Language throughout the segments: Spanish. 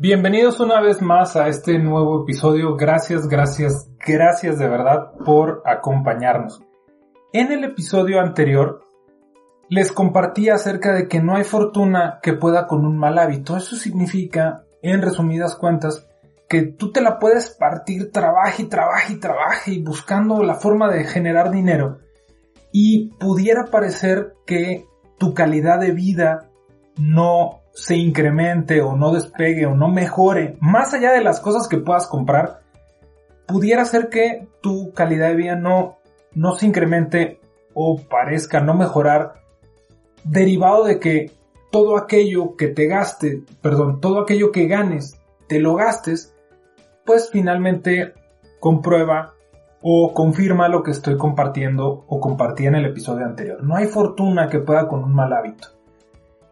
Bienvenidos una vez más a este nuevo episodio. Gracias, gracias, gracias de verdad por acompañarnos. En el episodio anterior les compartí acerca de que no hay fortuna que pueda con un mal hábito. Eso significa, en resumidas cuentas, que tú te la puedes partir trabaje y trabaje y trabaje y buscando la forma de generar dinero y pudiera parecer que tu calidad de vida no se incremente o no despegue o no mejore, más allá de las cosas que puedas comprar, pudiera ser que tu calidad de vida no, no se incremente o parezca no mejorar derivado de que todo aquello que te gaste, perdón, todo aquello que ganes, te lo gastes, pues finalmente comprueba o confirma lo que estoy compartiendo o compartí en el episodio anterior. No hay fortuna que pueda con un mal hábito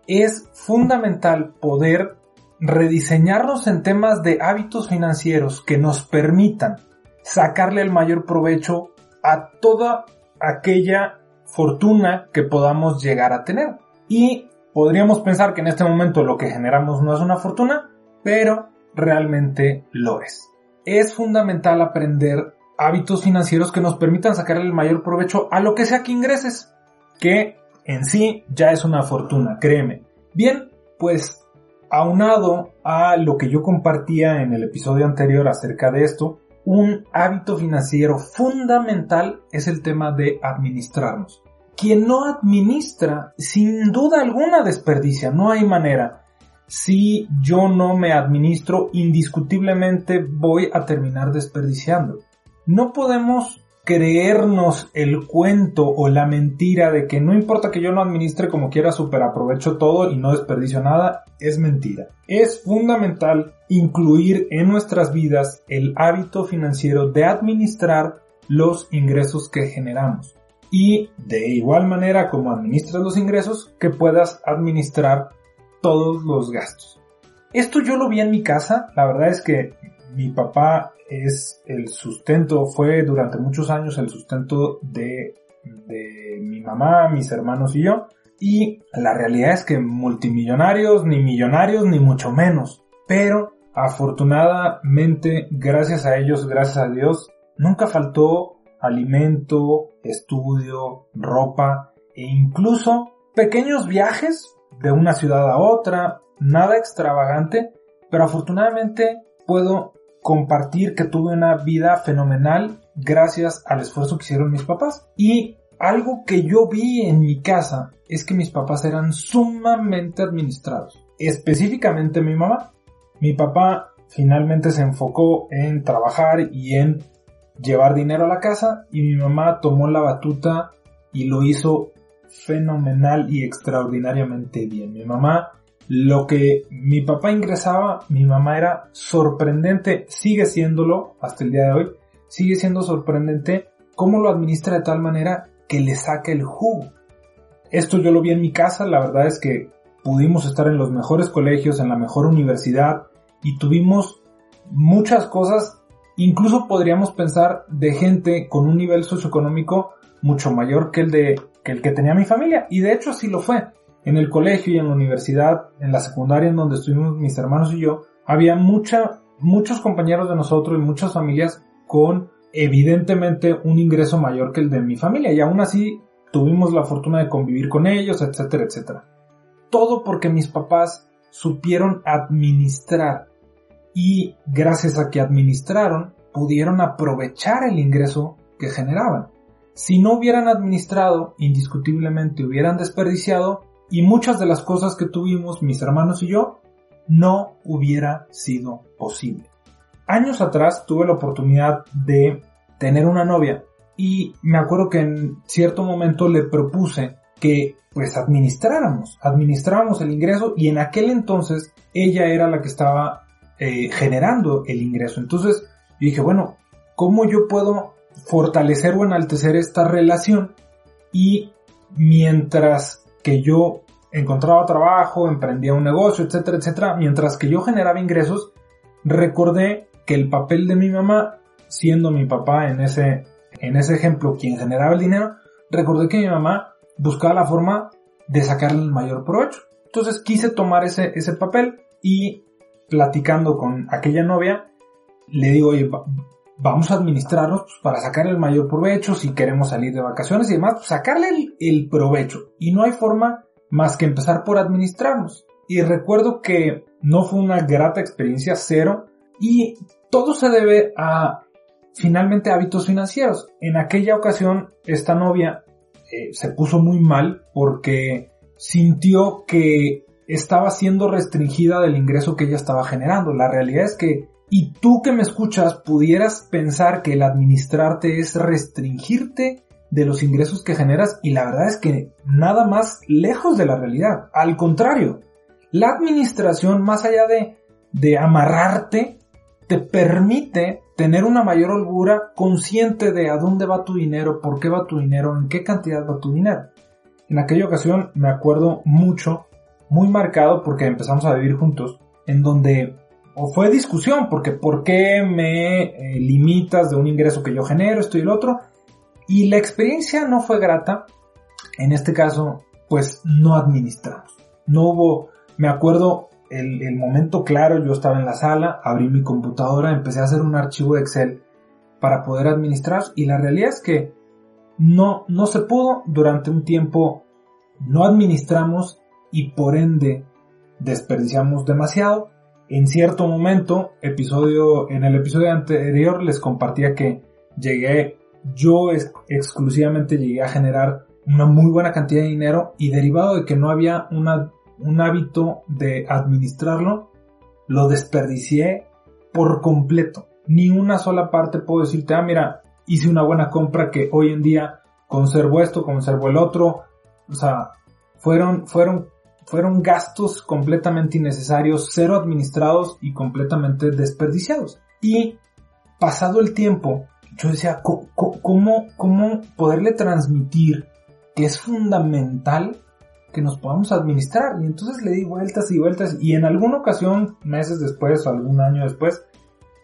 es fundamental poder rediseñarnos en temas de hábitos financieros que nos permitan sacarle el mayor provecho a toda aquella fortuna que podamos llegar a tener. Y podríamos pensar que en este momento lo que generamos no es una fortuna, pero realmente lo es. Es fundamental aprender hábitos financieros que nos permitan sacarle el mayor provecho a lo que sea que ingreses, que en sí ya es una fortuna, créeme. Bien, pues aunado a lo que yo compartía en el episodio anterior acerca de esto, un hábito financiero fundamental es el tema de administrarnos. Quien no administra, sin duda alguna desperdicia, no hay manera. Si yo no me administro, indiscutiblemente voy a terminar desperdiciando. No podemos creernos el cuento o la mentira de que no importa que yo no administre como quiera, super aprovecho todo y no desperdicio nada, es mentira. Es fundamental incluir en nuestras vidas el hábito financiero de administrar los ingresos que generamos. Y de igual manera como administras los ingresos, que puedas administrar todos los gastos. Esto yo lo vi en mi casa, la verdad es que mi papá es el sustento, fue durante muchos años el sustento de, mi mamá, mis hermanos y yo. Y la realidad es que multimillonarios, ni millonarios, ni mucho menos. Pero afortunadamente, gracias a ellos, gracias a Dios, nunca faltó alimento, estudio, ropa e incluso pequeños viajes de una ciudad a otra, nada extravagante, pero afortunadamente puedo compartir que tuve una vida fenomenal gracias al esfuerzo que hicieron mis papás. Y algo que yo vi en mi casa es que mis papás eran sumamente administrados. Específicamente mi mamá. Mi papá finalmente se enfocó en trabajar y en llevar dinero a la casa y mi mamá tomó la batuta y lo hizo fenomenal y extraordinariamente bien. Mi mamá lo que mi papá ingresaba, mi mamá era sorprendente, sigue siéndolo hasta el día de hoy, sigue siendo sorprendente cómo lo administra de tal manera que le saca el jugo. Esto yo lo vi en mi casa, la verdad es que pudimos estar en los mejores colegios, en la mejor universidad y tuvimos muchas cosas, incluso podríamos pensar de gente con un nivel socioeconómico mucho mayor que el de que el que tenía mi familia y de hecho así lo fue en el colegio y en la universidad, en la secundaria en donde estuvimos mis hermanos y yo, había mucha, muchos compañeros de nosotros y muchas familias con evidentemente un ingreso mayor que el de mi familia y aún así tuvimos la fortuna de convivir con ellos, etcétera, etcétera. Todo porque mis papás supieron administrar y gracias a que administraron pudieron aprovechar el ingreso que generaban. Si no hubieran administrado, indiscutiblemente hubieran desperdiciado y muchas de las cosas que tuvimos mis hermanos y yo no hubiera sido posible. Años atrás tuve la oportunidad de tener una novia y me acuerdo que en cierto momento le propuse que pues administráramos, administráramos el ingreso y en aquel entonces ella era la que estaba eh, generando el ingreso. Entonces yo dije, bueno, ¿cómo yo puedo fortalecer o enaltecer esta relación? Y mientras que yo encontraba trabajo, emprendía un negocio, etcétera, etcétera, mientras que yo generaba ingresos, recordé que el papel de mi mamá, siendo mi papá en ese, en ese ejemplo quien generaba el dinero, recordé que mi mamá buscaba la forma de sacarle el mayor provecho. Entonces quise tomar ese, ese papel y platicando con aquella novia, le digo, oye, vamos a administrarnos pues, para sacar el mayor provecho, si queremos salir de vacaciones y demás, pues, sacarle el, provecho. Y no hay forma más que empezar por administrarnos. Y recuerdo que no fue una grata experiencia, cero, y todo se debe a finalmente hábitos financieros. En aquella ocasión, esta novia eh, se puso muy mal porque sintió que estaba siendo restringida del ingreso que ella estaba generando. La realidad es que, y tú que me escuchas, pudieras pensar que el administrarte es restringirte de los ingresos que generas y la verdad es que nada más lejos de la realidad. Al contrario, la administración, más allá de, de amarrarte, te permite tener una mayor holgura consciente de a dónde va tu dinero, por qué va tu dinero, en qué cantidad va tu dinero. En aquella ocasión me acuerdo mucho, muy marcado porque empezamos a vivir juntos, en donde o fue discusión, porque ¿por qué me eh, limitas de un ingreso que yo genero, esto y el otro? Y la experiencia no fue grata, en este caso, pues no administramos. No hubo, me acuerdo el, momento claro, yo estaba en la sala, abrí mi computadora, empecé a hacer un archivo de Excel para poder administrar y la realidad es que no, no se pudo durante un tiempo, no administramos y por ende desperdiciamos demasiado. En cierto momento, episodio, en el episodio anterior les compartía que llegué, yo exclusivamente llegué a generar una muy buena cantidad de dinero y derivado de que no había una un hábito de administrarlo, lo desperdicié por completo. Ni una sola parte puedo decirte, ah, mira, hice una buena compra que hoy en día conservo esto, conservo el otro. O sea, fueron, fueron, fueron gastos completamente innecesarios, cero administrados y completamente desperdiciados. Y pasado el tiempo, yo decía, ¿cómo, cómo poderle transmitir que es fundamental que nos podamos administrar. Y entonces le di vueltas y vueltas y en alguna ocasión, meses después o algún año después,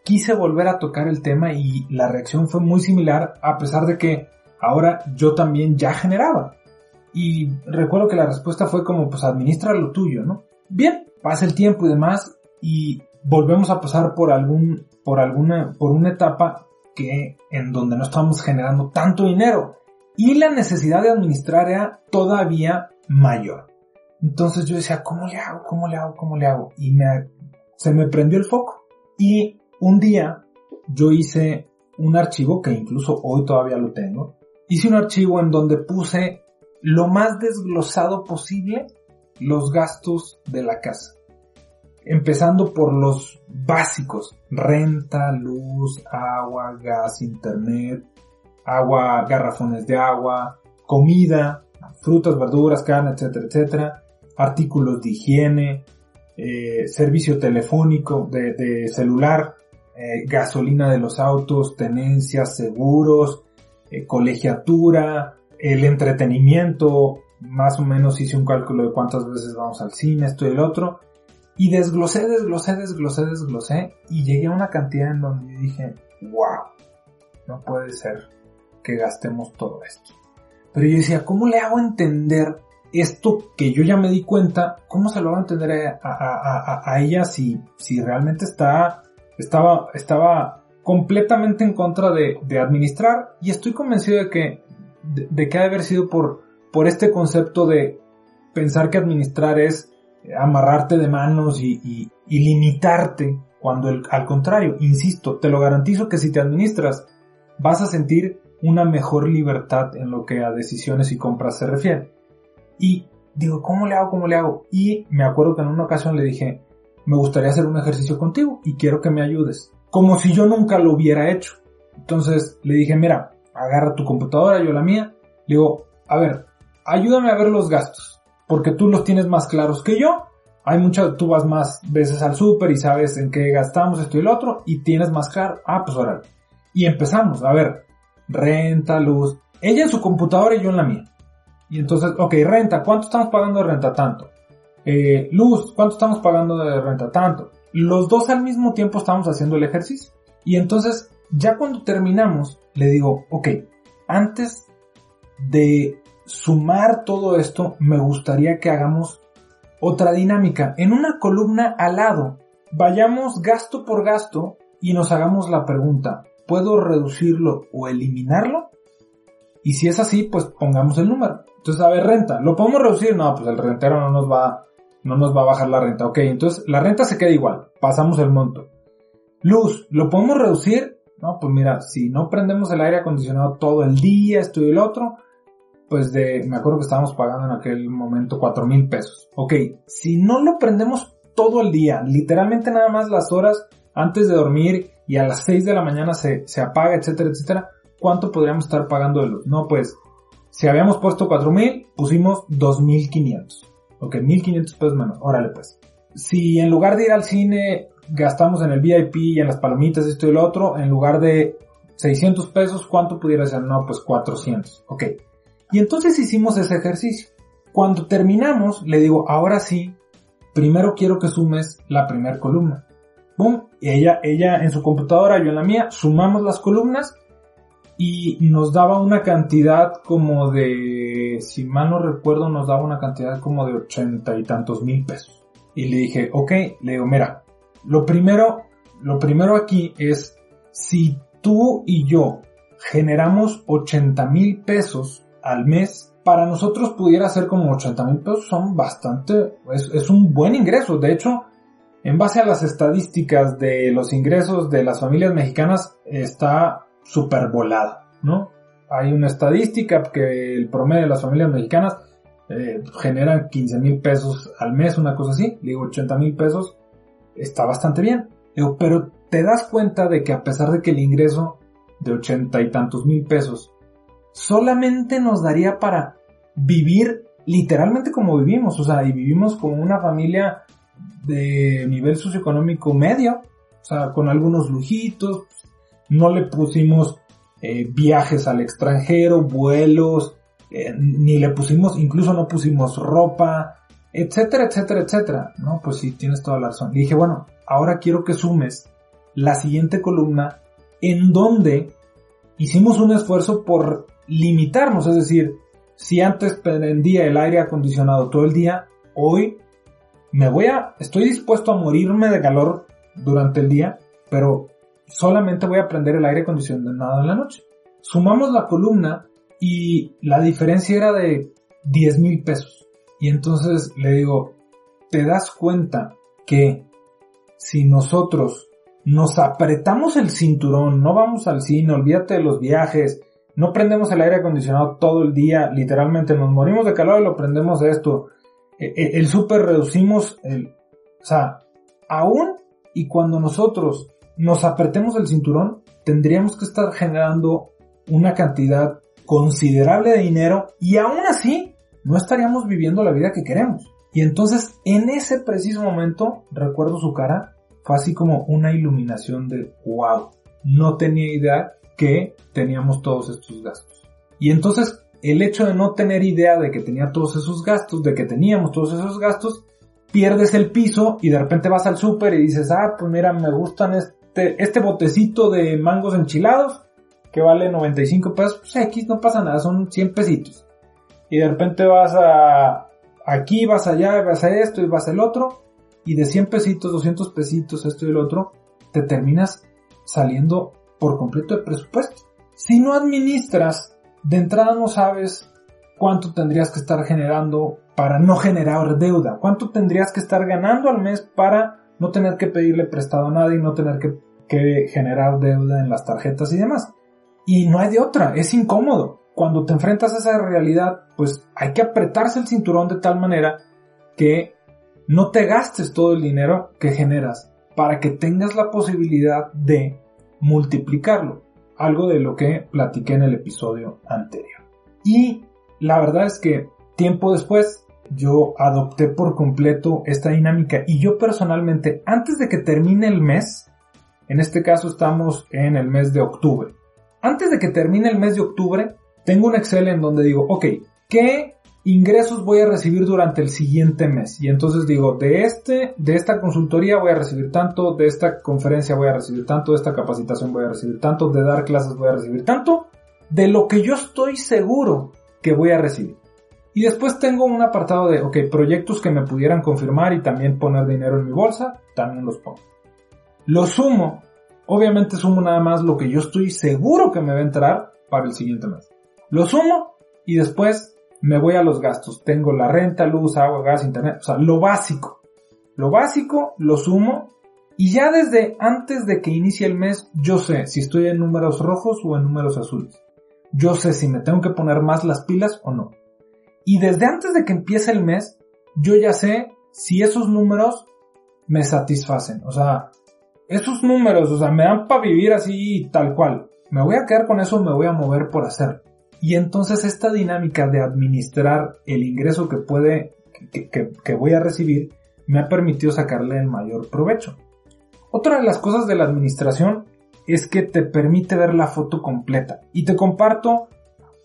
quise volver a tocar el tema y la reacción fue muy similar a pesar de que ahora yo también ya generaba. Y recuerdo que la respuesta fue como, pues administra lo tuyo, ¿no? Bien, pasa el tiempo y demás y volvemos a pasar por algún, por alguna, por una etapa que, en donde no estamos generando tanto dinero. Y la necesidad de administrar era todavía mayor. Entonces yo decía, ¿cómo le hago? ¿Cómo le hago? ¿Cómo le hago? Y me, se me prendió el foco. Y un día yo hice un archivo que incluso hoy todavía lo tengo. Hice un archivo en donde puse lo más desglosado posible los gastos de la casa. Empezando por los básicos, renta, luz, agua, gas, internet, agua, garrafones de agua, comida, frutas, verduras, carne, etcétera, etcétera, artículos de higiene, eh, servicio telefónico de, celular, eh, gasolina de los autos, tenencias, seguros, eh, colegiatura, el entretenimiento, más o menos hice un cálculo de cuántas veces vamos al cine, esto y el otro, y desglosé, desglosé, desglosé, desglosé, y llegué a una cantidad en donde dije, wow, no puede ser que gastemos todo esto. Pero yo decía, ¿cómo le hago entender esto que yo ya me di cuenta? ¿Cómo se lo hago entender a, ella si, si realmente está, estaba, estaba completamente en contra de, administrar? Y estoy convencido de que, de, que de haber sido por, por este concepto de pensar que administrar es amarrarte de manos y, limitarte, cuando al contrario, insisto, te lo garantizo que si te administras, vas a sentir una mejor libertad en lo que a decisiones y compras se refiere. Y digo, ¿cómo le hago? ¿Cómo le hago? Y me acuerdo que en una ocasión le dije, me gustaría hacer un ejercicio contigo y quiero que me ayudes. Como si yo nunca lo hubiera hecho. Entonces le dije, mira, agarra tu computadora, yo la mía. Le digo, a ver, ayúdame a ver los gastos, porque tú los tienes más claros que yo. Hay muchas, tú vas más veces al súper y sabes en qué gastamos esto y lo otro y tienes más claro. Ah, pues ahora. Y empezamos, a ver, renta, luz. Ella en su computadora y yo en la mía. Y entonces, ok, renta, ¿cuánto estamos pagando de renta? Tanto. Eh, luz, ¿cuánto estamos pagando de renta? Tanto. Los dos al mismo tiempo estamos haciendo el ejercicio. Y entonces, ya cuando terminamos, le digo, ok, antes de sumar todo esto, me gustaría que hagamos otra dinámica. En una columna al lado, vayamos gasto por gasto y nos hagamos la pregunta, ¿puedo reducirlo o eliminarlo? Y si es así, pues pongamos el número. Entonces, a ver, renta, ¿lo podemos reducir? No, pues el rentero no nos va, no nos va a bajar la renta. Ok, entonces la renta se queda igual, pasamos el monto. Luz, ¿lo podemos reducir? No, pues mira, si no prendemos el aire acondicionado todo el día, esto y el otro, pues de, me acuerdo que estábamos pagando en aquel momento cuatro mil pesos. Ok, si no lo prendemos todo el día, literalmente nada más las horas antes de dormir y a las 6 de la mañana se, se apaga, etcétera, etcétera, ¿cuánto podríamos estar pagando de luz? No, pues, si habíamos puesto cuatro mil, pusimos dos mil quinientos. Ok, mil quinientos pesos menos. Órale pues. Si en lugar de ir al cine gastamos en el VIP y en las palomitas, esto y lo otro, en lugar de 600 pesos, ¿cuánto pudiera ser? No, pues 400. Ok. Y entonces hicimos ese ejercicio. Cuando terminamos, le digo, ahora sí, primero quiero que sumes la primera columna. Boom. Y ella, ella en su computadora, yo en la mía, sumamos las columnas y nos daba una cantidad como de, si mal no recuerdo, nos daba una cantidad como de ochenta y tantos mil pesos. Y le dije, ok, le digo, mira, lo primero, lo primero aquí es si tú y yo generamos 80 mil pesos al mes, para nosotros pudiera ser como 80 mil pesos, son bastante, es, es un buen ingreso. De hecho, en base a las estadísticas de los ingresos de las familias mexicanas, está super volado, ¿no? Hay una estadística que el promedio de las familias mexicanas eh, generan 15 mil pesos al mes, una cosa así, digo 80 mil pesos, está bastante bien. pero te das cuenta de que a pesar de que el ingreso de ochenta y tantos mil pesos solamente nos daría para vivir literalmente como vivimos, o sea, y vivimos como una familia de nivel socioeconómico medio, o sea, con algunos lujitos, no le pusimos eh, viajes al extranjero, vuelos, eh, ni le pusimos, incluso no pusimos ropa, etcétera, etcétera, etcétera. No, pues sí, tienes toda la razón. Y dije, bueno, ahora quiero que sumes la siguiente columna en donde hicimos un esfuerzo por limitarnos, es decir, si antes prendía el aire acondicionado todo el día, hoy me voy a, estoy dispuesto a morirme de calor durante el día, pero solamente voy a prender el aire acondicionado en la noche. Sumamos la columna y la diferencia era de 10 mil pesos. Y entonces le digo, ¿te das cuenta que si nosotros nos apretamos el cinturón, no vamos al cine, olvídate de los viajes, no prendemos el aire acondicionado todo el día, literalmente nos morimos de calor y lo prendemos de esto. E, e, el, súper reducimos el, o sea, aún y cuando nosotros nos apretemos el cinturón, tendríamos que estar generando una cantidad considerable de dinero y aún así no estaríamos viviendo la vida que queremos. Y entonces, en ese preciso momento, recuerdo su cara, fue así como una iluminación de wow. No tenía idea que teníamos todos estos gastos. Y entonces, el hecho de no tener idea de que tenía todos esos gastos, de que teníamos todos esos gastos, pierdes el piso y de repente vas al súper y dices, ah, pues mira, me gustan este, este botecito de mangos enchilados que vale 95 pesos, pues X no pasa nada, son 100 pesitos y de repente vas a aquí, vas allá, vas a esto y vas al otro, y de 100 pesitos, 200 pesitos, esto y el otro, te terminas saliendo por completo de presupuesto. Si no administras, de entrada no sabes cuánto tendrías que estar generando para no generar deuda, cuánto tendrías que estar ganando al mes para no tener que pedirle prestado a nadie y no tener que, que generar deuda en las tarjetas y demás. Y no hay de otra, es incómodo cuando te enfrentas a esa realidad, pues hay que apretarse el cinturón de tal manera que no te gastes todo el dinero que generas para que tengas la posibilidad de multiplicarlo. Algo de lo que platiqué en el episodio anterior. Y la verdad es que tiempo después yo adopté por completo esta dinámica y yo personalmente, antes de que termine el mes, en este caso estamos en el mes de octubre, antes de que termine el mes de octubre, tengo un Excel en donde digo, ok, ¿qué ingresos voy a recibir durante el siguiente mes? Y entonces digo, de este, de esta consultoría voy a recibir tanto, de esta conferencia voy a recibir tanto, de esta capacitación voy a recibir tanto, de dar clases voy a recibir tanto, de lo que yo estoy seguro que voy a recibir. Y después tengo un apartado de, ok, proyectos que me pudieran confirmar y también poner dinero en mi bolsa, también los pongo. Lo sumo, obviamente sumo nada más lo que yo estoy seguro que me va a entrar para el siguiente mes. Lo sumo y después me voy a los gastos. Tengo la renta, luz, agua, gas, internet, o sea, lo básico. Lo básico lo sumo y ya desde antes de que inicie el mes yo sé si estoy en números rojos o en números azules. Yo sé si me tengo que poner más las pilas o no. Y desde antes de que empiece el mes, yo ya sé si esos números me satisfacen. O sea, esos números, o sea, me dan para vivir así tal cual. Me voy a quedar con eso, me voy a mover por hacer. Y entonces esta dinámica de administrar el ingreso que puede, que, que voy a recibir, me ha permitido sacarle el mayor provecho. Otra de las cosas de la administración es que te permite ver la foto completa. Y te comparto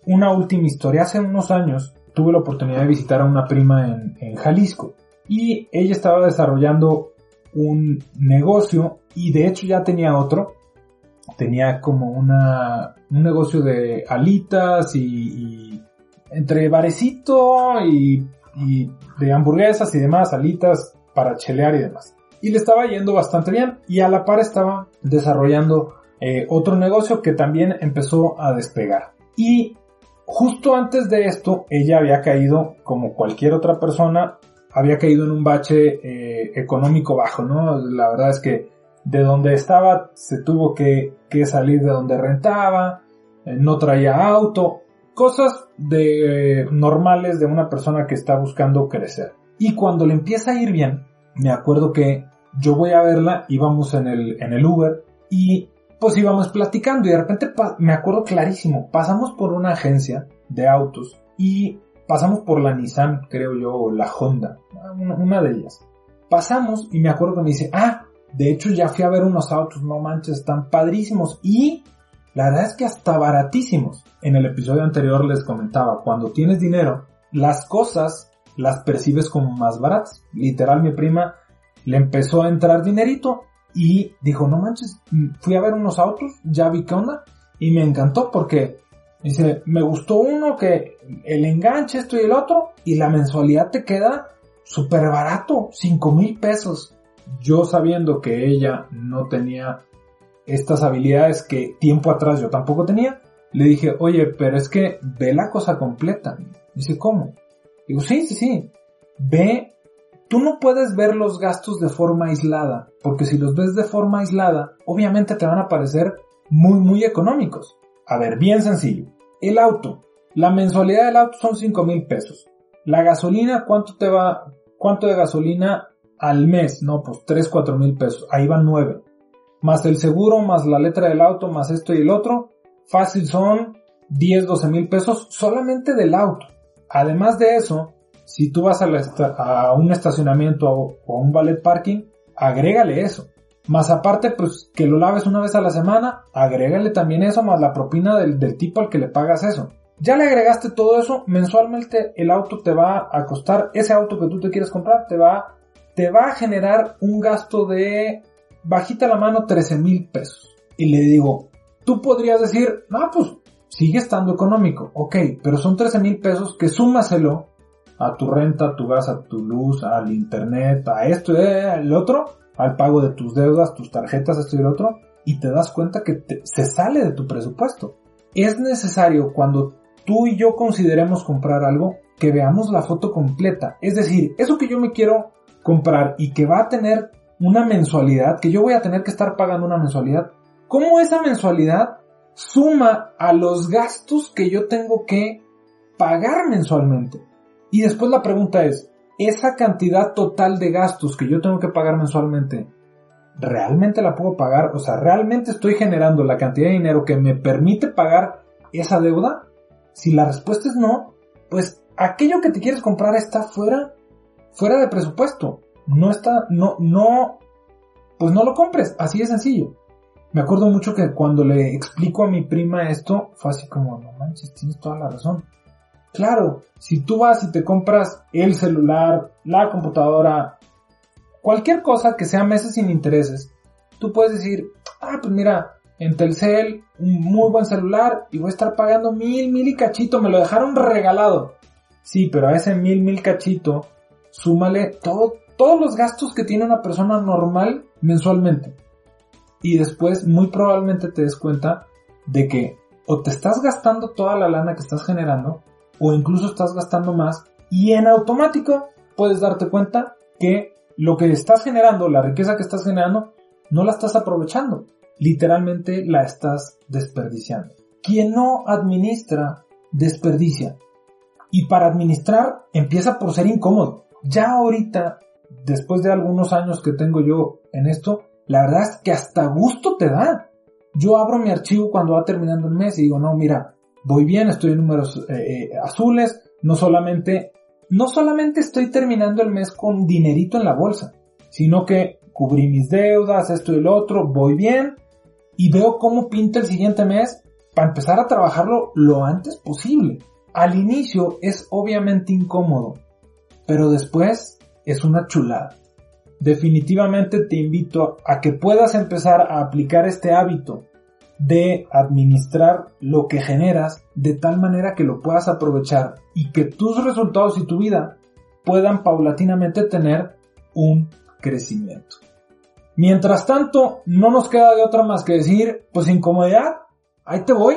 una última historia. Hace unos años tuve la oportunidad de visitar a una prima en, Jalisco y ella estaba desarrollando un negocio y de hecho ya tenía otro. Tenía como una, un negocio de alitas y, entre barecito y, de hamburguesas y demás, alitas para chelear y demás. Y le estaba yendo bastante bien y a la par estaba desarrollando eh, otro negocio que también empezó a despegar. Y Justo antes de esto, ella había caído, como cualquier otra persona, había caído en un bache eh, económico bajo, ¿no? La verdad es que de donde estaba se tuvo que, salir de donde rentaba, eh, no traía auto, cosas de normales de una persona que está buscando crecer. Y cuando le empieza a ir bien, me acuerdo que yo voy a verla, íbamos en el, en el Uber y pues íbamos platicando y de repente me acuerdo clarísimo, pasamos por una agencia de autos y pasamos por la Nissan, creo yo, o la Honda, una, de ellas. Pasamos y me acuerdo que me dice, ah, de hecho ya fui a ver unos autos, no manches, están padrísimos y la verdad es que hasta baratísimos. En el episodio anterior les comentaba, cuando tienes dinero, las cosas las percibes como más baratas. Literal, mi prima le empezó a entrar dinerito y dijo, no manches, fui a ver unos autos, ya vi qué onda y me encantó porque dice, me gustó uno que el enganche esto y el otro y la mensualidad te queda súper barato, 5 mil pesos. Yo sabiendo que ella no tenía estas habilidades que tiempo atrás yo tampoco tenía, le dije, oye, pero es que ve la cosa completa. Dice, ¿cómo? Digo, sí, sí, sí. Ve Tú no puedes ver los gastos de forma aislada, porque si los ves de forma aislada, obviamente te van a parecer muy muy económicos. A ver, bien sencillo. El auto. La mensualidad del auto son 5 mil pesos. La gasolina, ¿cuánto te va? ¿Cuánto de gasolina al mes? No, pues 3, 4 mil pesos. Ahí van 9. Más el seguro, más la letra del auto, más esto y el otro. Fácil son 10, 12 mil pesos solamente del auto. Además de eso, si tú vas a, un estacionamiento o, a un ballet parking, agrégale eso. Más aparte, pues que lo laves una vez a la semana, agrégale también eso más la propina del, tipo al que le pagas eso. Ya le agregaste todo eso, mensualmente el auto te va a costar, ese auto que tú te quieres comprar, te va, te va a generar un gasto de, bajita la mano, 13 mil pesos. Y le digo, tú podrías decir, no, pues sigue estando económico, ok, pero son 13 mil pesos que súmaselo a tu renta, a tu gas, a tu luz, al internet, a esto y al otro, al pago de tus deudas, tus tarjetas, esto y el otro, y te das cuenta que se sale de tu presupuesto. Es necesario cuando tú y yo consideremos comprar algo que veamos la foto completa. Es decir, eso que yo me quiero comprar y que va a tener una mensualidad, que yo voy a tener que estar pagando una mensualidad, ¿cómo esa mensualidad suma a los gastos que yo tengo que pagar mensualmente? Y después la pregunta es, esa cantidad total de gastos que yo tengo que pagar mensualmente, ¿realmente la puedo pagar? O sea, ¿realmente estoy generando la cantidad de dinero que me permite pagar esa deuda? Si la respuesta es no, pues aquello que te quieres comprar está fuera, fuera de presupuesto. No está, no, no, pues no lo compres, así de sencillo. Me acuerdo mucho que cuando le explico a mi prima esto, fue así como, no manches, tienes toda la razón. Claro, si tú vas y te compras el celular, la computadora, cualquier cosa que sea meses sin intereses, tú puedes decir, ah, pues mira, en Telcel, un muy buen celular y voy a estar pagando mil, mil y cachito, me lo dejaron regalado. Sí, pero a ese mil, mil cachito, súmale todo, todos los gastos que tiene una persona normal mensualmente. Y después muy probablemente te des cuenta de que o te estás gastando toda la lana que estás generando o incluso estás gastando más y en automático puedes darte cuenta que lo que estás generando, la riqueza que estás generando, no la estás aprovechando. Literalmente la estás desperdiciando. Quien no administra, desperdicia. Y para administrar empieza por ser incómodo. Ya ahorita, después de algunos años que tengo yo en esto, la verdad es que hasta gusto te da. Yo abro mi archivo cuando va terminando el mes y digo, no, mira, voy bien, estoy en números eh, eh, azules, no solamente, no solamente estoy terminando el mes con dinerito en la bolsa, sino que cubrí mis deudas, esto y el otro, voy bien y veo cómo pinta el siguiente mes para empezar a trabajarlo lo antes posible. Al inicio es obviamente incómodo, pero después es una chulada. Definitivamente te invito a que puedas empezar a aplicar este hábito de administrar lo que generas de tal manera que lo puedas aprovechar y que tus resultados y tu vida puedan paulatinamente tener un crecimiento. Mientras tanto, no nos queda de otra más que decir, pues incomodidad, ahí te voy.